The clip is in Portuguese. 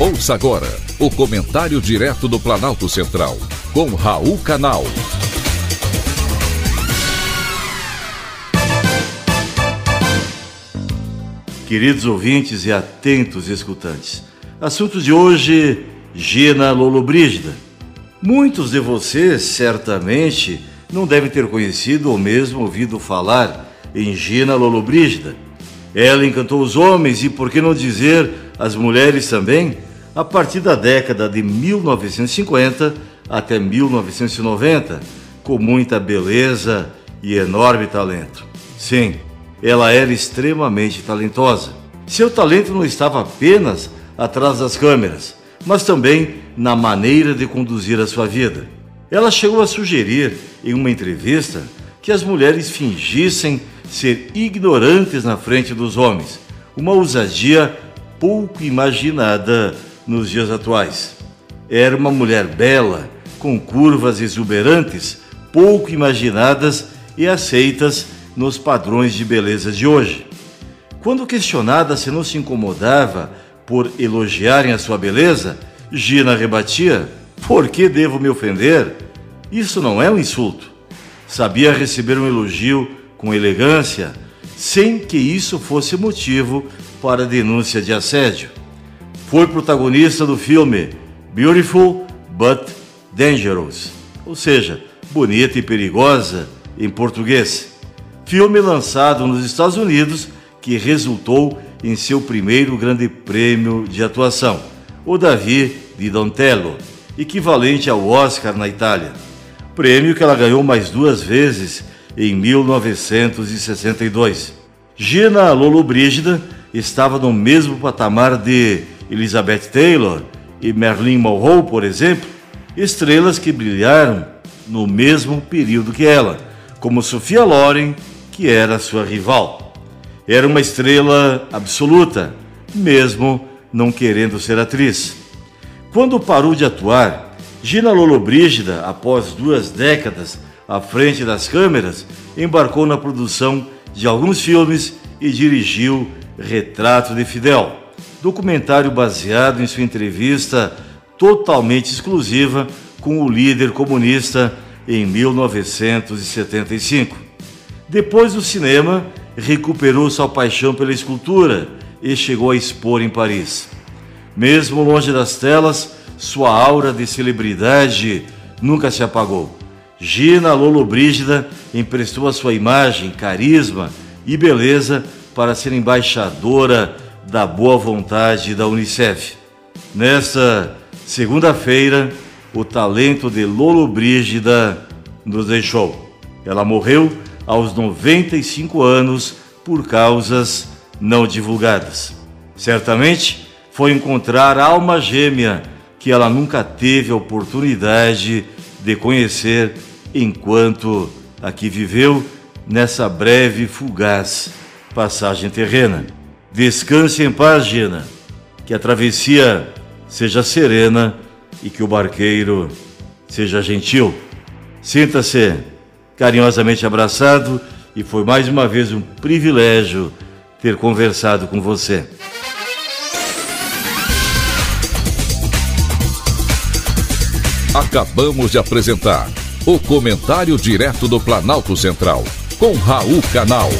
Ouça agora o comentário direto do Planalto Central, com Raul Canal. Queridos ouvintes e atentos escutantes, assunto de hoje: Gina Lollobrigida. Muitos de vocês certamente não devem ter conhecido ou mesmo ouvido falar em Gina Lollobrigida. Ela encantou os homens e, por que não dizer, as mulheres também? A partir da década de 1950 até 1990, com muita beleza e enorme talento. Sim, ela era extremamente talentosa. Seu talento não estava apenas atrás das câmeras, mas também na maneira de conduzir a sua vida. Ela chegou a sugerir em uma entrevista que as mulheres fingissem ser ignorantes na frente dos homens, uma ousadia pouco imaginada nos dias atuais. Era uma mulher bela, com curvas exuberantes, pouco imaginadas e aceitas nos padrões de beleza de hoje. Quando questionada se não se incomodava por elogiarem a sua beleza, Gina rebatia: Por que devo me ofender? Isso não é um insulto. Sabia receber um elogio com elegância, sem que isso fosse motivo para denúncia de assédio foi protagonista do filme Beautiful but Dangerous, ou seja, bonita e perigosa em português. Filme lançado nos Estados Unidos que resultou em seu primeiro grande prêmio de atuação, o Davi di Dontello, equivalente ao Oscar na Itália. Prêmio que ela ganhou mais duas vezes em 1962. Gina Lollobrigida estava no mesmo patamar de Elizabeth Taylor e Marilyn Monroe, por exemplo, estrelas que brilharam no mesmo período que ela, como Sophia Loren, que era sua rival. Era uma estrela absoluta, mesmo não querendo ser atriz. Quando parou de atuar, Gina Lollobrigida, após duas décadas à frente das câmeras, embarcou na produção de alguns filmes e dirigiu Retrato de Fidel documentário baseado em sua entrevista totalmente exclusiva com o líder comunista em 1975. Depois do cinema, recuperou sua paixão pela escultura e chegou a expor em Paris. Mesmo longe das telas, sua aura de celebridade nunca se apagou. Gina Lollobrigida emprestou a sua imagem, carisma e beleza para ser embaixadora da boa vontade da Unicef. Nesta segunda-feira, o talento de Lolo Brígida nos deixou. Ela morreu aos 95 anos por causas não divulgadas. Certamente foi encontrar a alma gêmea que ela nunca teve a oportunidade de conhecer enquanto aqui viveu nessa breve fugaz passagem terrena. Descanse em paz, Gina. Que a travessia seja serena e que o barqueiro seja gentil. Sinta-se carinhosamente abraçado e foi mais uma vez um privilégio ter conversado com você. Acabamos de apresentar o Comentário Direto do Planalto Central, com Raul Canal.